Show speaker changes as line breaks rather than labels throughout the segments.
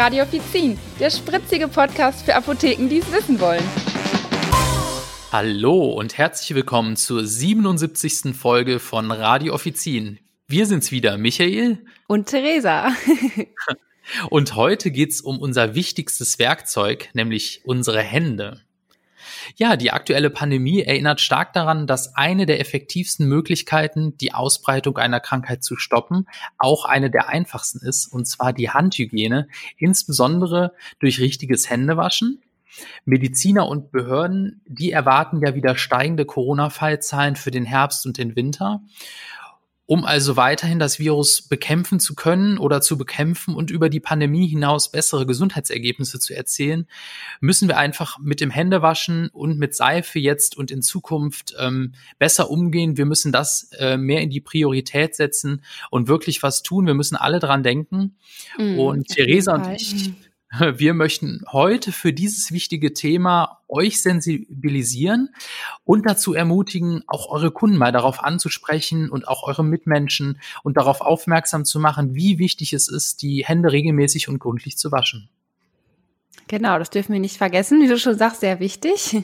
Radio Offizin, der spritzige Podcast für Apotheken, die es wissen wollen.
Hallo und herzlich willkommen zur 77. Folge von Radio Offizin. Wir sind's wieder, Michael
und Theresa.
und heute geht's um unser wichtigstes Werkzeug, nämlich unsere Hände. Ja, die aktuelle Pandemie erinnert stark daran, dass eine der effektivsten Möglichkeiten, die Ausbreitung einer Krankheit zu stoppen, auch eine der einfachsten ist, und zwar die Handhygiene, insbesondere durch richtiges Händewaschen. Mediziner und Behörden, die erwarten ja wieder steigende Corona-Fallzahlen für den Herbst und den Winter. Um also weiterhin das Virus bekämpfen zu können oder zu bekämpfen und über die Pandemie hinaus bessere Gesundheitsergebnisse zu erzielen, müssen wir einfach mit dem Händewaschen und mit Seife jetzt und in Zukunft ähm, besser umgehen. Wir müssen das äh, mehr in die Priorität setzen und wirklich was tun. Wir müssen alle dran denken. Mm, und Theresa und ich wir möchten heute für dieses wichtige Thema euch sensibilisieren und dazu ermutigen, auch eure Kunden mal darauf anzusprechen und auch eure Mitmenschen und darauf aufmerksam zu machen, wie wichtig es ist, die Hände regelmäßig und gründlich zu waschen.
Genau, das dürfen wir nicht vergessen. Wie du schon sagst, sehr wichtig.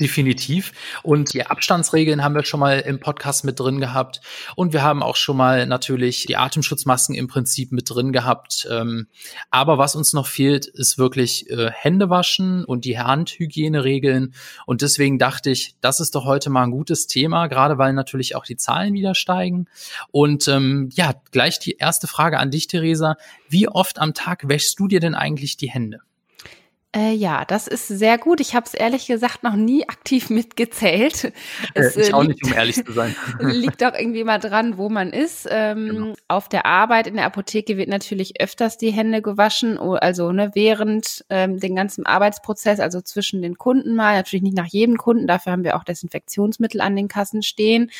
Definitiv. Und die Abstandsregeln haben wir schon mal im Podcast mit drin gehabt. Und wir haben auch schon mal natürlich die Atemschutzmasken im Prinzip mit drin gehabt. Ähm, aber was uns noch fehlt, ist wirklich äh, Hände waschen und die Handhygieneregeln. Und deswegen dachte ich, das ist doch heute mal ein gutes Thema, gerade weil natürlich auch die Zahlen wieder steigen. Und ähm, ja, gleich die erste Frage an dich, Theresa. Wie oft am Tag wäschst du dir denn eigentlich die Hände?
Äh, ja, das ist sehr gut. Ich habe es ehrlich gesagt noch nie aktiv mitgezählt. Äh,
es, äh, ich auch nicht, um ehrlich zu sein.
liegt auch irgendwie mal dran, wo man ist. Ähm, genau. Auf der Arbeit in der Apotheke wird natürlich öfters die Hände gewaschen, also ne, während ähm, den ganzen Arbeitsprozess, also zwischen den Kunden mal. Natürlich nicht nach jedem Kunden, dafür haben wir auch Desinfektionsmittel an den Kassen stehen.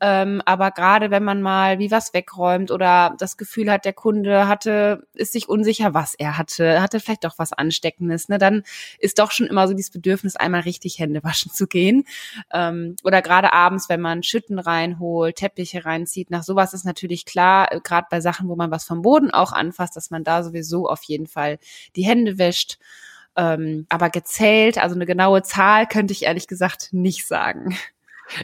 Ähm, aber gerade wenn man mal wie was wegräumt oder das Gefühl hat, der Kunde hatte, ist sich unsicher, was er hatte, hatte vielleicht doch was Ansteckendes, ne, dann ist doch schon immer so dieses Bedürfnis, einmal richtig Hände waschen zu gehen. Ähm, oder gerade abends, wenn man Schütten reinholt, Teppiche reinzieht, nach sowas ist natürlich klar, äh, gerade bei Sachen, wo man was vom Boden auch anfasst, dass man da sowieso auf jeden Fall die Hände wäscht. Ähm, aber gezählt, also eine genaue Zahl könnte ich ehrlich gesagt nicht sagen.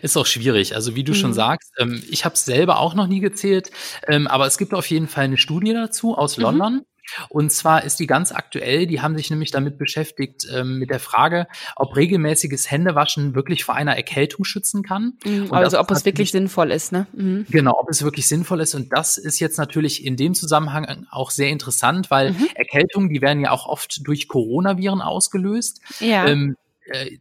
Ist auch schwierig. Also wie du mhm. schon sagst, ähm, ich habe es selber auch noch nie gezählt, ähm, aber es gibt auf jeden Fall eine Studie dazu aus mhm. London. Und zwar ist die ganz aktuell, die haben sich nämlich damit beschäftigt, ähm, mit der Frage, ob regelmäßiges Händewaschen wirklich vor einer Erkältung schützen kann.
Mhm, also ob es wirklich sinnvoll ist, ne?
Mhm. Genau, ob es wirklich sinnvoll ist. Und das ist jetzt natürlich in dem Zusammenhang auch sehr interessant, weil mhm. Erkältungen, die werden ja auch oft durch Coronaviren ausgelöst. Ja. Ähm, äh,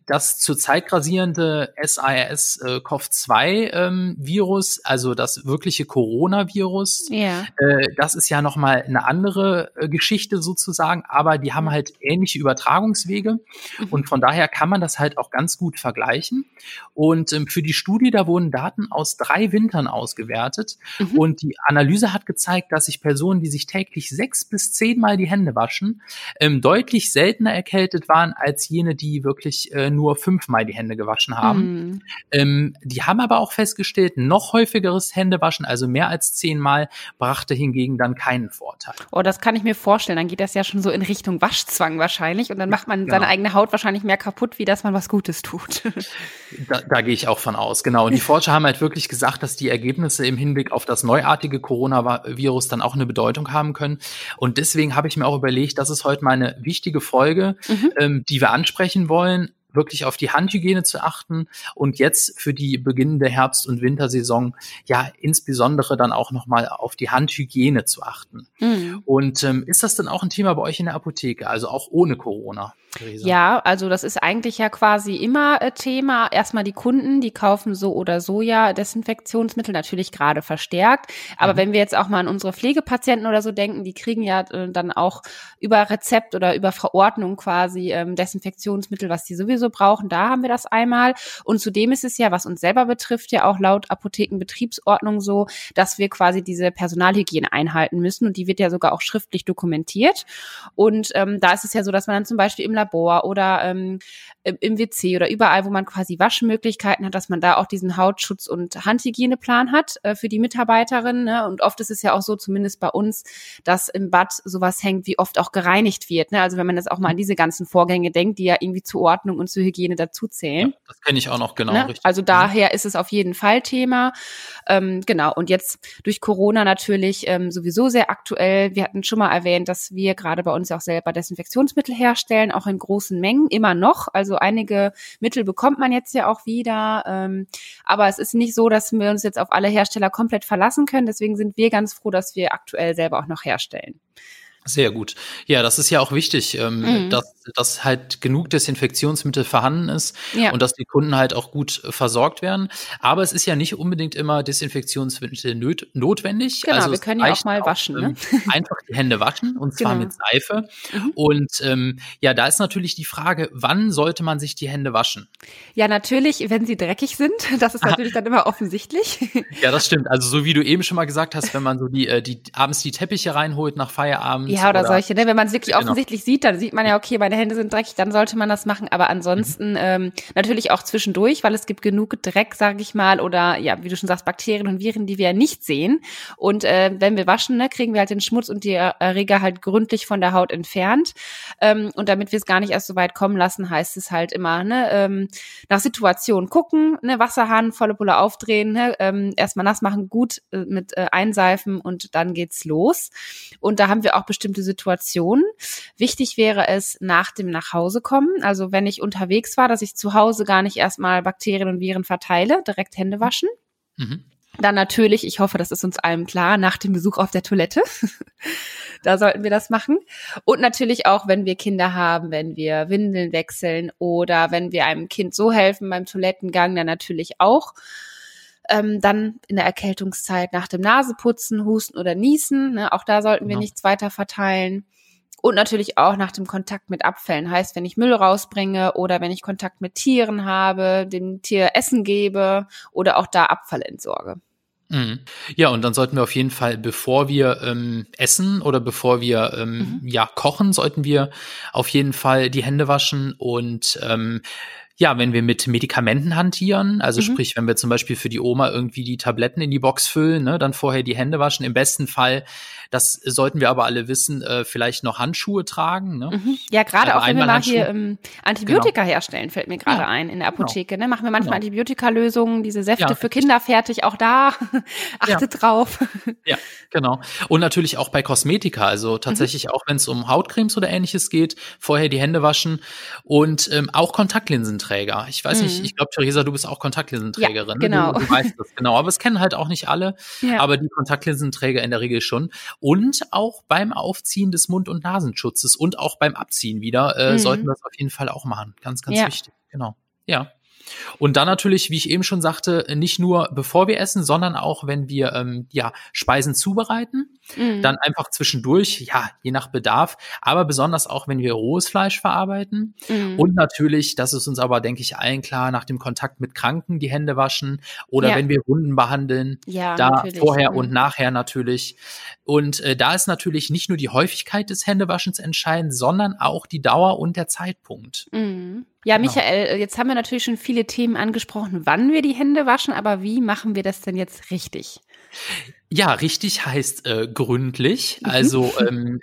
das zurzeit grasierende SARS-CoV-2-Virus, ähm, also das wirkliche Coronavirus, ja. äh, das ist ja nochmal eine andere äh, Geschichte sozusagen, aber die haben halt ähnliche Übertragungswege mhm. und von daher kann man das halt auch ganz gut vergleichen. Und ähm, für die Studie, da wurden Daten aus drei Wintern ausgewertet mhm. und die Analyse hat gezeigt, dass sich Personen, die sich täglich sechs bis zehnmal die Hände waschen, ähm, deutlich seltener erkältet waren als jene, die wirklich wirklich äh, nur fünfmal die Hände gewaschen haben. Mhm. Ähm, die haben aber auch festgestellt, noch häufigeres Händewaschen, also mehr als zehnmal, brachte hingegen dann keinen Vorteil.
Oh, das kann ich mir vorstellen. Dann geht das ja schon so in Richtung Waschzwang wahrscheinlich und dann macht man genau. seine eigene Haut wahrscheinlich mehr kaputt, wie dass man was Gutes tut.
da, da gehe ich auch von aus, genau. Und die Forscher haben halt wirklich gesagt, dass die Ergebnisse im Hinblick auf das neuartige Coronavirus dann auch eine Bedeutung haben können. Und deswegen habe ich mir auch überlegt, das ist heute mal eine wichtige Folge, mhm. ähm, die wir ansprechen wollen wirklich auf die Handhygiene zu achten und jetzt für die beginnende Herbst- und Wintersaison ja insbesondere dann auch nochmal auf die Handhygiene zu achten. Mhm. Und ähm, ist das dann auch ein Thema bei euch in der Apotheke, also auch ohne Corona?
Theresa. Ja, also das ist eigentlich ja quasi immer äh, Thema. Erstmal die Kunden, die kaufen so oder so ja Desinfektionsmittel, natürlich gerade verstärkt. Aber mhm. wenn wir jetzt auch mal an unsere Pflegepatienten oder so denken, die kriegen ja äh, dann auch über Rezept oder über Verordnung quasi ähm, Desinfektionsmittel, was die sowieso brauchen. Da haben wir das einmal. Und zudem ist es ja, was uns selber betrifft, ja auch laut Apothekenbetriebsordnung so, dass wir quasi diese Personalhygiene einhalten müssen. Und die wird ja sogar auch schriftlich dokumentiert. Und ähm, da ist es ja so, dass man dann zum Beispiel im Labor oder ähm, im WC oder überall, wo man quasi Waschmöglichkeiten hat, dass man da auch diesen Hautschutz- und Handhygieneplan hat äh, für die Mitarbeiterin. Ne? Und oft ist es ja auch so, zumindest bei uns, dass im Bad sowas hängt, wie oft auch gereinigt wird. Ne? Also wenn man das auch mal an diese ganzen Vorgänge denkt, die ja irgendwie zur Ordnung und zur Hygiene dazuzählen. Ja,
das kenne ich auch noch genau. Ne?
Also daher ist es auf jeden Fall Thema. Ähm, genau. Und jetzt durch Corona natürlich ähm, sowieso sehr aktuell. Wir hatten schon mal erwähnt, dass wir gerade bei uns auch selber Desinfektionsmittel herstellen, auch in großen Mengen, immer noch. Also einige Mittel bekommt man jetzt ja auch wieder. Ähm, aber es ist nicht so, dass wir uns jetzt auf alle Hersteller komplett verlassen können. Deswegen sind wir ganz froh, dass wir aktuell selber auch noch herstellen.
Sehr gut. Ja, das ist ja auch wichtig, ähm, mhm. dass, dass halt genug Desinfektionsmittel vorhanden ist ja. und dass die Kunden halt auch gut äh, versorgt werden. Aber es ist ja nicht unbedingt immer Desinfektionsmittel nöt notwendig.
Genau, also wir können ja auch mal waschen. Auch, ne?
ähm, einfach die Hände waschen und zwar genau. mit Seife. Mhm. Und ähm, ja, da ist natürlich die Frage, wann sollte man sich die Hände waschen?
Ja, natürlich, wenn sie dreckig sind. Das ist natürlich dann immer offensichtlich.
Ja, das stimmt. Also so wie du eben schon mal gesagt hast, wenn man so die, äh, die abends die Teppiche reinholt nach Feierabend
ja, oder, oder solche, ne? Wenn man es wirklich genau. offensichtlich sieht, dann sieht man ja, okay, meine Hände sind dreckig, dann sollte man das machen. Aber ansonsten mhm. ähm, natürlich auch zwischendurch, weil es gibt genug Dreck, sage ich mal, oder ja, wie du schon sagst, Bakterien und Viren, die wir ja nicht sehen. Und äh, wenn wir waschen, ne, kriegen wir halt den Schmutz und die Erreger halt gründlich von der Haut entfernt. Ähm, und damit wir es gar nicht erst so weit kommen lassen, heißt es halt immer, ne, ähm, nach Situation gucken, ne, Wasserhahn, volle Pulle aufdrehen, ne, ähm, erstmal nass machen, gut äh, mit äh, einseifen und dann geht's los. Und da haben wir auch bestimmt bestimmte Situationen. Wichtig wäre es nach dem Nachhausekommen, also wenn ich unterwegs war, dass ich zu Hause gar nicht erstmal Bakterien und Viren verteile, direkt Hände waschen. Mhm. Dann natürlich, ich hoffe, das ist uns allen klar, nach dem Besuch auf der Toilette. da sollten wir das machen. Und natürlich auch, wenn wir Kinder haben, wenn wir Windeln wechseln oder wenn wir einem Kind so helfen beim Toilettengang, dann natürlich auch. Ähm, dann in der Erkältungszeit nach dem Naseputzen, Husten oder Niesen. Ne? Auch da sollten wir genau. nichts weiter verteilen. Und natürlich auch nach dem Kontakt mit Abfällen. Heißt, wenn ich Müll rausbringe oder wenn ich Kontakt mit Tieren habe, dem Tier Essen gebe oder auch da Abfall entsorge.
Mhm. Ja, und dann sollten wir auf jeden Fall, bevor wir ähm, essen oder bevor wir ähm, mhm. ja kochen, sollten wir auf jeden Fall die Hände waschen und ähm, ja, wenn wir mit Medikamenten hantieren, also mhm. sprich, wenn wir zum Beispiel für die Oma irgendwie die Tabletten in die Box füllen, ne, dann vorher die Hände waschen. Im besten Fall, das sollten wir aber alle wissen, äh, vielleicht noch Handschuhe tragen. Ne?
Mhm. Ja, gerade also auch wenn wir mal hier ähm, Antibiotika genau. herstellen, fällt mir gerade ja. ein in der genau. Apotheke. Genau. Ne? Machen wir manchmal genau. Antibiotikalösungen, diese Säfte ja, für Kinder fertig, auch da achtet ja. drauf.
Ja, genau. Und natürlich auch bei Kosmetika, also tatsächlich mhm. auch wenn es um Hautcremes oder ähnliches geht, vorher die Hände waschen und ähm, auch Kontaktlinsen tragen. Kontaktlinsenträger. Ich weiß mhm. nicht, ich glaube, Theresa, du bist auch Kontaktlinsenträgerin. Ja,
genau.
Ne? Du, du, weißt das, genau. Aber es kennen halt auch nicht alle, ja. aber die Kontaktlinsenträger in der Regel schon. Und auch beim Aufziehen des Mund- und Nasenschutzes und auch beim Abziehen wieder äh, mhm. sollten wir das auf jeden Fall auch machen. Ganz, ganz ja. wichtig. Genau. Ja. Und dann natürlich, wie ich eben schon sagte, nicht nur bevor wir essen, sondern auch, wenn wir ähm, ja Speisen zubereiten, mhm. dann einfach zwischendurch, ja, je nach Bedarf, aber besonders auch, wenn wir rohes Fleisch verarbeiten. Mhm. Und natürlich, das ist uns aber, denke ich, allen klar, nach dem Kontakt mit Kranken die Hände waschen oder ja. wenn wir Wunden behandeln,
ja,
da
natürlich.
vorher mhm. und nachher natürlich. Und äh, da ist natürlich nicht nur die Häufigkeit des Händewaschens entscheidend, sondern auch die Dauer und der Zeitpunkt.
Mhm. Ja, genau. Michael, jetzt haben wir natürlich schon viele Themen angesprochen, wann wir die Hände waschen, aber wie machen wir das denn jetzt richtig?
Ja, richtig heißt äh, gründlich. Mhm. Also ähm,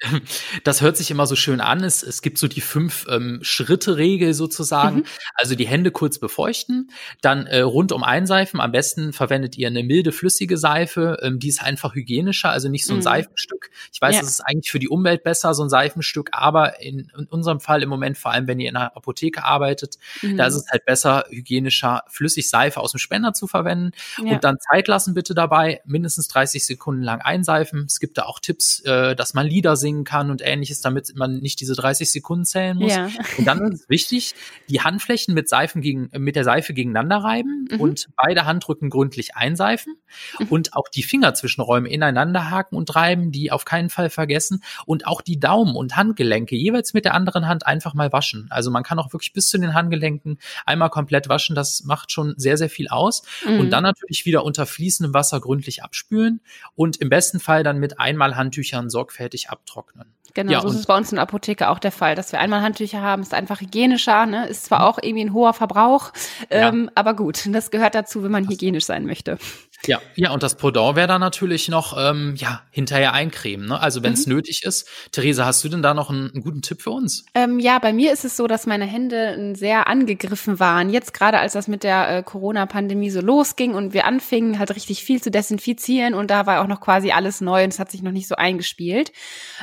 das hört sich immer so schön an. Es, es gibt so die fünf ähm, Schritte-Regel sozusagen. Mhm. Also die Hände kurz befeuchten, dann äh, rundum einseifen. Am besten verwendet ihr eine milde flüssige Seife. Ähm, die ist einfach hygienischer, also nicht so ein mhm. Seifenstück. Ich weiß, ja. das ist eigentlich für die Umwelt besser, so ein Seifenstück, aber in, in unserem Fall im Moment, vor allem wenn ihr in einer Apotheke arbeitet, mhm. da ist es halt besser, hygienischer flüssig Seife aus dem Spender zu verwenden. Ja. Und dann Zeit lassen bitte dabei, mindestens 30 30 Sekunden lang einseifen. Es gibt da auch Tipps, äh, dass man Lieder singen kann und ähnliches, damit man nicht diese 30 Sekunden zählen muss. Ja. Und dann ist es wichtig, die Handflächen mit Seifen gegen, mit der Seife gegeneinander reiben mhm. und beide Handrücken gründlich einseifen mhm. und auch die Fingerzwischenräume ineinander haken und reiben, die auf keinen Fall vergessen und auch die Daumen und Handgelenke jeweils mit der anderen Hand einfach mal waschen. Also man kann auch wirklich bis zu den Handgelenken einmal komplett waschen. Das macht schon sehr, sehr viel aus. Mhm. Und dann natürlich wieder unter fließendem Wasser gründlich abspülen und im besten Fall dann mit einmal Handtüchern sorgfältig abtrocknen.
Genau, ja, so ist es bei uns in der Apotheke auch der Fall, dass wir einmal Handtücher haben, ist einfach hygienischer, ne? ist zwar mhm. auch irgendwie ein hoher Verbrauch, ähm, ja. aber gut, das gehört dazu, wenn man hygienisch sein möchte.
Ja, ja, und das Pendant wäre dann natürlich noch, ähm, ja, hinterher eincremen, ne? Also wenn es mhm. nötig ist. Theresa, hast du denn da noch einen, einen guten Tipp für uns?
Ähm, ja, bei mir ist es so, dass meine Hände sehr angegriffen waren. Jetzt gerade als das mit der äh, Corona-Pandemie so losging und wir anfingen, halt richtig viel zu desinfizieren und da war auch noch quasi alles neu und es hat sich noch nicht so eingespielt.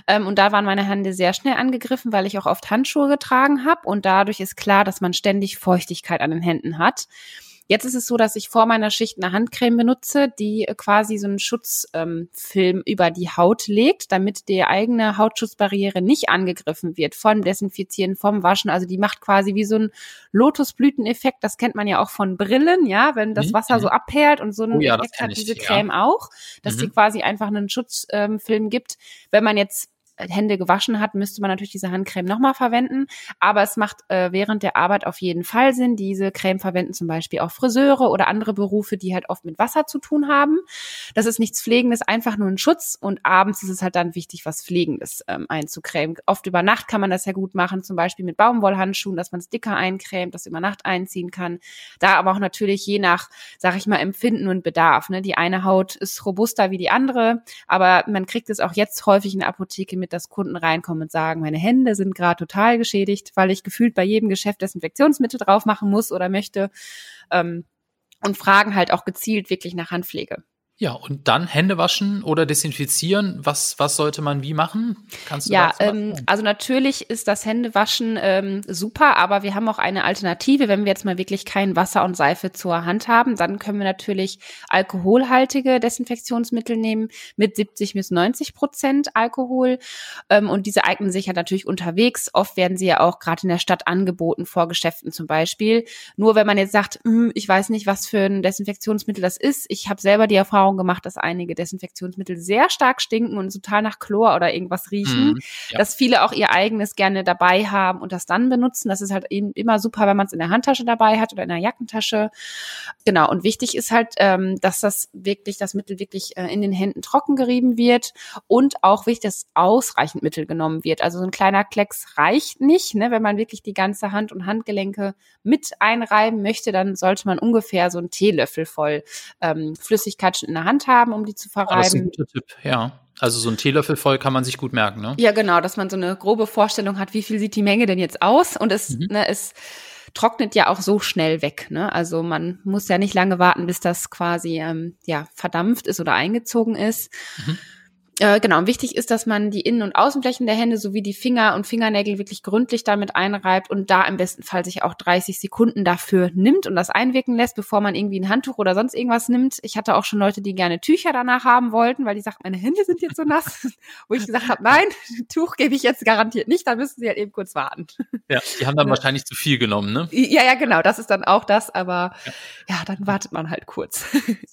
Ähm, und da waren meine Hände sehr schnell angegriffen, weil ich auch oft Handschuhe getragen habe und dadurch ist klar, dass man ständig Feuchtigkeit an den Händen hat. Jetzt ist es so, dass ich vor meiner Schicht eine Handcreme benutze, die quasi so einen Schutzfilm ähm, über die Haut legt, damit die eigene Hautschutzbarriere nicht angegriffen wird vom Desinfizieren, vom Waschen. Also die macht quasi wie so ein Lotusblüteneffekt. Das kennt man ja auch von Brillen, ja, wenn das mhm, Wasser so mhm. abperlt und so einen oh ja, Effekt hat diese Creme ja. auch, dass mhm. die quasi einfach einen Schutzfilm ähm, gibt. Wenn man jetzt Hände gewaschen hat, müsste man natürlich diese Handcreme nochmal verwenden. Aber es macht äh, während der Arbeit auf jeden Fall Sinn. Diese Creme verwenden zum Beispiel auch Friseure oder andere Berufe, die halt oft mit Wasser zu tun haben. Das ist nichts Pflegendes, einfach nur ein Schutz. Und abends ist es halt dann wichtig, was Pflegendes ähm, einzucremen. Oft über Nacht kann man das ja gut machen, zum Beispiel mit Baumwollhandschuhen, dass man es dicker eincremt, das über Nacht einziehen kann. Da aber auch natürlich je nach, sag ich mal, Empfinden und Bedarf. Ne? Die eine Haut ist robuster wie die andere, aber man kriegt es auch jetzt häufig in der Apotheke mit mit, dass Kunden reinkommen und sagen, meine Hände sind gerade total geschädigt, weil ich gefühlt bei jedem Geschäft Desinfektionsmittel drauf machen muss oder möchte. Ähm, und fragen halt auch gezielt wirklich nach Handpflege.
Ja, und dann Hände waschen oder desinfizieren. Was, was sollte man wie machen?
Kannst du ja, ähm, also natürlich ist das Händewaschen ähm, super, aber wir haben auch eine Alternative. Wenn wir jetzt mal wirklich kein Wasser und Seife zur Hand haben, dann können wir natürlich alkoholhaltige Desinfektionsmittel nehmen mit 70 bis 90 Prozent Alkohol. Ähm, und diese eignen sich ja natürlich unterwegs. Oft werden sie ja auch gerade in der Stadt angeboten, vor Geschäften zum Beispiel. Nur wenn man jetzt sagt, hm, ich weiß nicht, was für ein Desinfektionsmittel das ist. Ich habe selber die Erfahrung Erfahrung gemacht, dass einige Desinfektionsmittel sehr stark stinken und total nach Chlor oder irgendwas riechen. Mm, ja. Dass viele auch ihr eigenes gerne dabei haben und das dann benutzen. Das ist halt eben immer super, wenn man es in der Handtasche dabei hat oder in der Jackentasche. Genau. Und wichtig ist halt, ähm, dass das wirklich, das Mittel wirklich äh, in den Händen trocken gerieben wird und auch wichtig, dass ausreichend Mittel genommen wird. Also so ein kleiner Klecks reicht nicht. Ne? Wenn man wirklich die ganze Hand und Handgelenke mit einreiben möchte, dann sollte man ungefähr so einen Teelöffel voll ähm, Flüssigkeit in der Hand haben, um die zu verreiben. Oh, das ist ein guter
Tipp, ja. Also so ein Teelöffel voll kann man sich gut merken, ne?
Ja, genau, dass man so eine grobe Vorstellung hat, wie viel sieht die Menge denn jetzt aus und es, mhm. ne, es trocknet ja auch so schnell weg, ne? Also man muss ja nicht lange warten, bis das quasi ähm, ja verdampft ist oder eingezogen ist. Mhm. Äh, genau, wichtig ist, dass man die Innen- und Außenflächen der Hände sowie die Finger und Fingernägel wirklich gründlich damit einreibt und da im besten Fall sich auch 30 Sekunden dafür nimmt und das einwirken lässt, bevor man irgendwie ein Handtuch oder sonst irgendwas nimmt. Ich hatte auch schon Leute, die gerne Tücher danach haben wollten, weil die sagten, meine Hände sind jetzt so nass. Wo ich gesagt habe, nein, Tuch gebe ich jetzt garantiert nicht, da müssen sie halt eben kurz warten.
Ja, die haben dann wahrscheinlich zu viel genommen, ne?
Ja, ja, genau, das ist dann auch das, aber ja, ja dann wartet man halt kurz.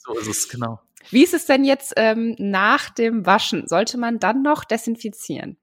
So ist es, genau.
Wie ist es denn jetzt ähm, nach dem Waschen? Sollte man dann noch desinfizieren?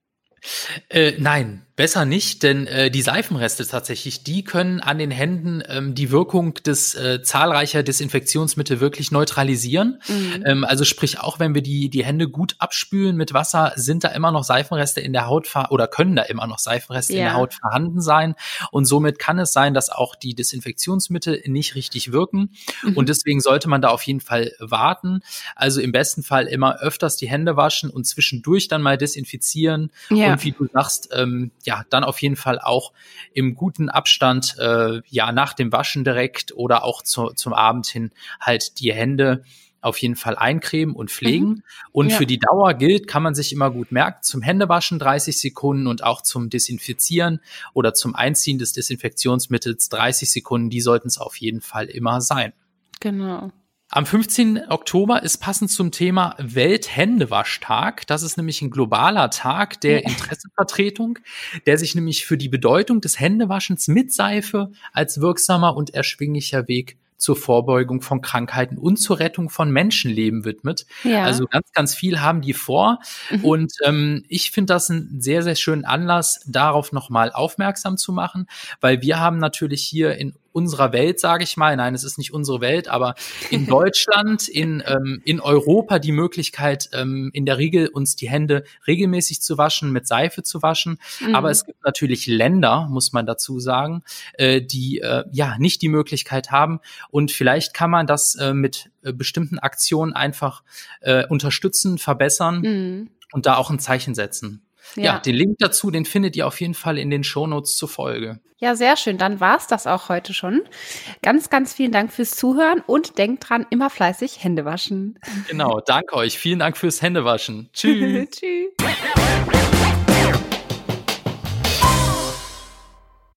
Äh, nein, Besser nicht, denn äh, die Seifenreste tatsächlich, die können an den Händen ähm, die Wirkung des äh, zahlreicher Desinfektionsmittel wirklich neutralisieren. Mhm. Ähm, also sprich, auch wenn wir die, die Hände gut abspülen mit Wasser, sind da immer noch Seifenreste in der Haut oder können da immer noch Seifenreste ja. in der Haut vorhanden sein. Und somit kann es sein, dass auch die Desinfektionsmittel nicht richtig wirken. Mhm. Und deswegen sollte man da auf jeden Fall warten. Also im besten Fall immer öfters die Hände waschen und zwischendurch dann mal desinfizieren. Ja. Und wie du sagst, ähm, ja, dann auf jeden Fall auch im guten Abstand, äh, ja, nach dem Waschen direkt oder auch zu, zum Abend hin halt die Hände auf jeden Fall eincremen und pflegen. Mhm. Und ja. für die Dauer gilt, kann man sich immer gut merken, zum Händewaschen 30 Sekunden und auch zum Desinfizieren oder zum Einziehen des Desinfektionsmittels 30 Sekunden, die sollten es auf jeden Fall immer sein.
Genau.
Am 15. Oktober ist passend zum Thema Welthändewaschtag. Das ist nämlich ein globaler Tag der Interessenvertretung, der sich nämlich für die Bedeutung des Händewaschens mit Seife als wirksamer und erschwinglicher Weg zur Vorbeugung von Krankheiten und zur Rettung von Menschenleben widmet. Ja. Also ganz, ganz viel haben die vor. Mhm. Und ähm, ich finde das einen sehr, sehr schönen Anlass, darauf nochmal aufmerksam zu machen, weil wir haben natürlich hier in unserer Welt, sage ich mal, nein, es ist nicht unsere Welt, aber in Deutschland, in, ähm, in Europa die Möglichkeit, ähm, in der Regel uns die Hände regelmäßig zu waschen, mit Seife zu waschen. Mhm. Aber es gibt natürlich Länder, muss man dazu sagen, äh, die äh, ja nicht die Möglichkeit haben. Und vielleicht kann man das äh, mit äh, bestimmten Aktionen einfach äh, unterstützen, verbessern mhm. und da auch ein Zeichen setzen. Ja. ja. den Link dazu, den findet ihr auf jeden Fall in den Shownotes zur Folge.
Ja, sehr schön. Dann war's das auch heute schon. Ganz, ganz vielen Dank fürs Zuhören und denkt dran, immer fleißig Hände waschen.
Genau, danke euch. Vielen Dank fürs Händewaschen. Tschüss. Tschüss.